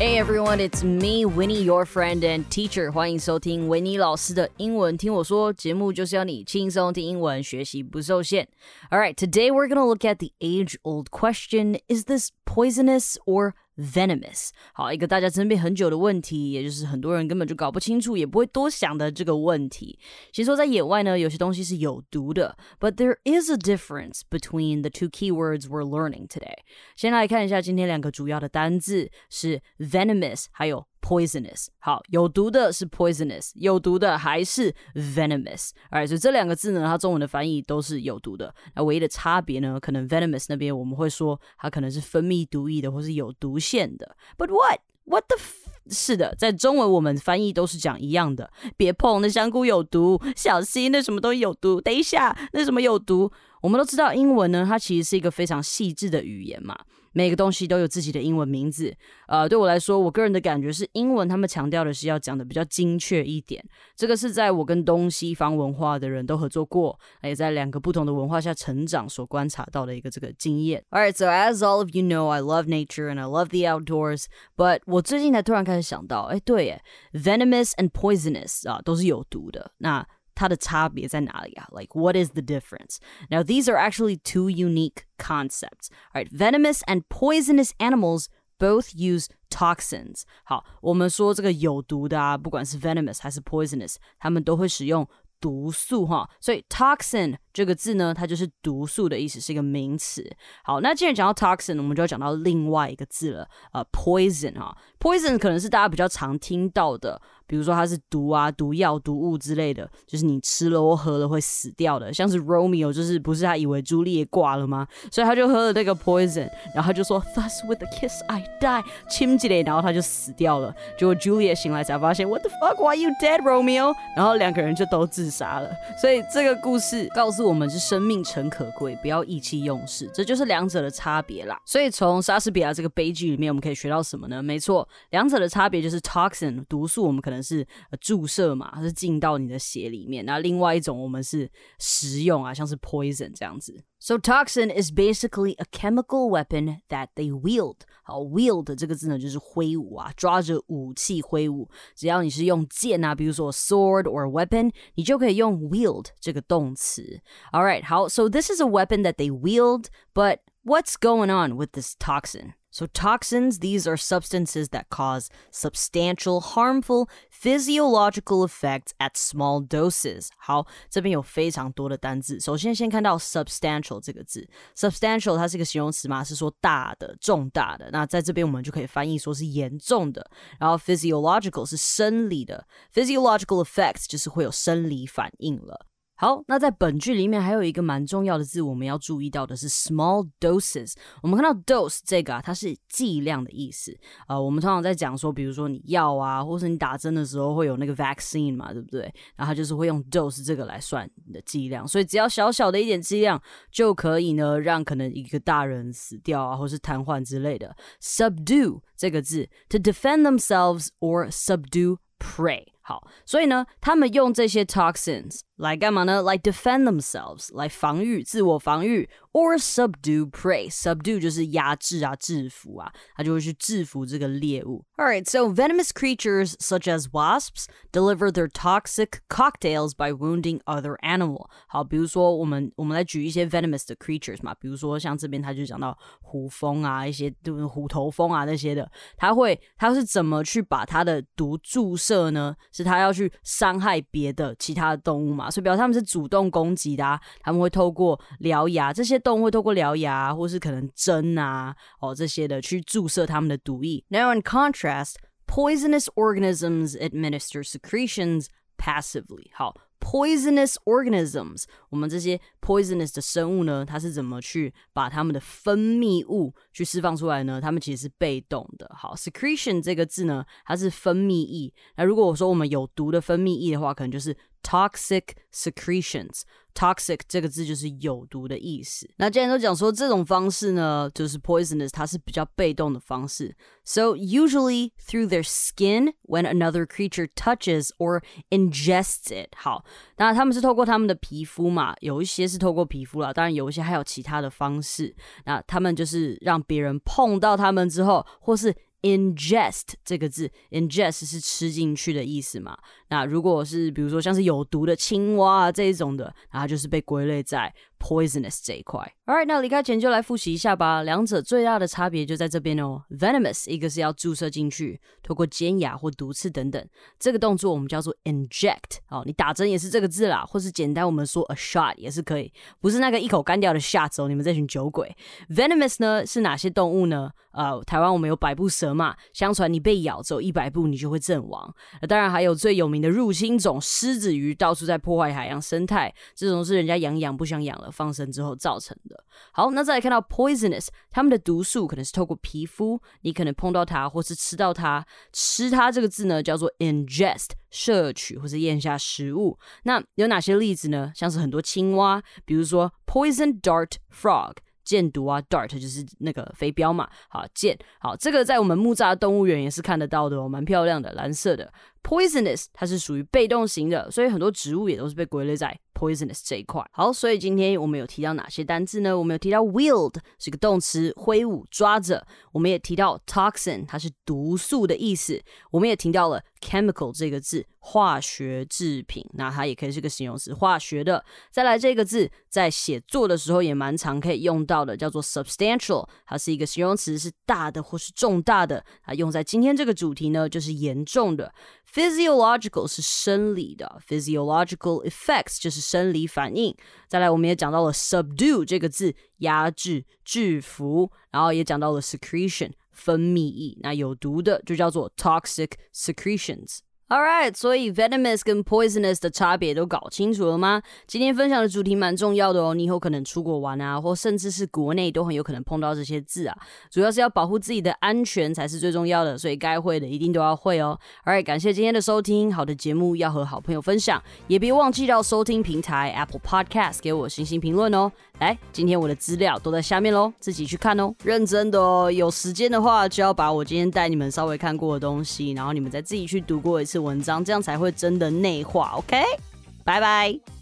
Hey everyone, it's me, Winnie, your friend and teacher. 欢迎收听维尼老师的英文听我说节目，就是要你轻松听英文，学习不受限。All right, today we're gonna look at the age-old question: Is this poisonous or venomous？好，一个大家争辩很久的问题，也就是很多人根本就搞不清楚，也不会多想的这个问题。其实说在野外呢，有些东西是有毒的，but there is a difference between the two keywords we're learning today。先来看一下今天两个主要的单字是 venomous，还有 poisonous。好，有毒的是 poisonous，有毒的还是 venomous。Alright，所以这两个字呢，它中文的翻译都是有毒的。那唯一的差别呢，可能 venomous 那边我们会说它可能是分泌毒液的，或是有毒腺的。But what? What the? 是的，在中文我们翻译都是讲一样的。别碰那香菇有毒，小心那什么东西有毒。等一下，那什么有毒？我们都知道英文呢，它其实是一个非常细致的语言嘛。每个东西都有自己的英文名字，呃，对我来说，我个人的感觉是，英文他们强调的是要讲的比较精确一点。这个是在我跟东西方文化的人都合作过，也在两个不同的文化下成长所观察到的一个这个经验。All right, so as all of you know, I love nature and I love the outdoors. But 我最近才突然开始想到，哎，对耶，venomous and poisonous 啊，都是有毒的。那它的差别在哪里啊？Like what is the difference? Now these are actually two unique concepts. All right, venomous and poisonous animals both use toxins. 好，我们说这个有毒的啊，不管是 venomous 还是 poisonous，它们都会使用毒素哈。所以 toxin 这个字呢，它就是毒素的意思，是一个名词。好，那既然讲到 toxin，我们就要讲到另外一个字了，呃，poison 哈。poison 可能是大家比较常听到的。 比如说它是毒啊、毒药、毒物之类的，就是你吃了或喝了会死掉的。像是 Romeo，就是不是他以为朱丽叶挂了吗？所以他就喝了那个 poison，然后他就说 Thus with a kiss I die，亲起来，然后他就死掉了。结果 Julia 醒来才发现 What the fuck？Why you dead, Romeo？然后两个人就都自杀了。所以这个故事告诉我们是生命诚可贵，不要意气用事，这就是两者的差别啦。所以从莎士比亚这个悲剧里面，我们可以学到什么呢？没错，两者的差别就是 toxin 毒素，我们可能。是注射嘛，它是进到你的血里面。那另外一种我们是食用啊，像是 poison 这样子。So toxin is basically a chemical weapon that they wield。好，wield 这个字呢就是挥舞啊，抓着武器挥舞。只要你是用剑啊，比如说 sword or weapon，你就可以用 wield 这个动词。All right，好，so this is a weapon that they wield，but what's going on with this toxin? So, toxins, these are substances that cause substantial harmful physiological effects at small doses. 好，这边有非常多的单字。首先，先看到 substantial 这个字，substantial 它是一个形容词嘛，是说大的、重大的。那在这边我们就可以翻译说是严重的。然后 physiological 是生理的，physiological effects 就是会有生理反应了。 好，那在本句里面还有一个蛮重要的字，我们要注意到的是 small doses。我们看到 dose 这个啊，它是剂量的意思。呃，我们通常在讲说，比如说你药啊，或是你打针的时候会有那个 vaccine 嘛，对不对？然后就是会用 dose 这个来算你的剂量，所以只要小小的一点剂量就可以呢，让可能一个大人死掉啊，或是瘫痪之类的。subdue 这个字，to defend themselves or subdue prey。好，所以呢，他们用这些 toxins 来干嘛呢？来 defend themselves，来防御、自我防御，or subdue prey。subdue 就是压制啊、制服啊，他就会去制服这个猎物。Alright, so venomous creatures such as wasps deliver their toxic cocktails by wounding other animal。好，比如说我们我们来举一些 venomous 的 creatures 嘛，比如说像这边他就讲到虎蜂啊，一些就是虎头蜂啊那些的，他会他是怎么去把它的毒注射呢？ 是它要去伤害别的其他的动物嘛？所以表示他们是主动攻击的，啊，他们会透过獠牙，这些动物会透过獠牙，或是可能针啊，哦这些的去注射他们的毒液。Now in contrast, poisonous organisms administer secretions passively. 好。Poisonous organisms，我们这些 poisonous 的生物呢，它是怎么去把它们的分泌物去释放出来呢？它们其实是被动的。好，secretion 这个字呢，它是分泌液。那如果我说我们有毒的分泌液的话，可能就是 toxic secretions。toxic 这个字就是有毒的意思。那既然都讲说这种方式呢，就是 poisonous，它是比较被动的方式。So usually through their skin when another creature touches or ingests it。好，那他们是透过他们的皮肤嘛，有一些是透过皮肤啦，当然有一些还有其他的方式。那他们就是让别人碰到他们之后，或是 ingest 这个字，ingest 是吃进去的意思嘛？那如果是比如说像是有毒的青蛙啊这一种的，那它就是被归类在 poisonous 这一块。Alright，那离开前就来复习一下吧。两者最大的差别就在这边哦。Venomous 一个是要注射进去，透过尖牙或毒刺等等，这个动作我们叫做 inject。哦，你打针也是这个字啦，或是简单我们说 a shot 也是可以，不是那个一口干掉的 shot 哦。你们这群酒鬼。Venomous 呢是哪些动物呢？呃，台湾我们有百步蛇嘛，相传你被咬走一百步你就会阵亡。那当然还有最有名的入侵种狮子鱼，到处在破坏海洋生态，这种是人家养养不想养了，放生之后造成的。好，那再来看到 poisonous，它们的毒素可能是透过皮肤，你可能碰到它或是吃到它，吃它这个字呢叫做 ingest，摄取或是咽下食物。那有哪些例子呢？像是很多青蛙，比如说 poison dart frog。箭毒啊，dart 就是那个飞镖嘛。好，箭，好，这个在我们木栅动物园也是看得到的哦，蛮漂亮的，蓝色的。Poisonous 它是属于被动型的，所以很多植物也都是被归类在 poisonous 这一块。好，所以今天我们有提到哪些单字呢？我们有提到 wield 是个动词，挥舞、抓着。我们也提到 toxin，它是毒素的意思。我们也提到了 chemical 这个字。化学制品，那它也可以是个形容词，化学的。再来这个字，在写作的时候也蛮常可以用到的，叫做 substantial，它是一个形容词，是大的或是重大的。它用在今天这个主题呢，就是严重的。physiological 是生理的，physiological effects 就是生理反应。再来，我们也讲到了 subdue 这个字，压制、制服，然后也讲到了 secretion 分泌液，那有毒的就叫做 toxic secretions。All right，所以 venomous 跟 poisonous 的差别都搞清楚了吗？今天分享的主题蛮重要的哦，你以后可能出国玩啊，或甚至是国内都很有可能碰到这些字啊。主要是要保护自己的安全才是最重要的，所以该会的一定都要会哦。Alright，感谢今天的收听，好的节目要和好朋友分享，也别忘记到收听平台 Apple Podcast 给我星星评论哦。来，今天我的资料都在下面喽，自己去看哦。认真的哦，有时间的话就要把我今天带你们稍微看过的东西，然后你们再自己去读过一次。文章，这样才会真的内化。OK，拜拜。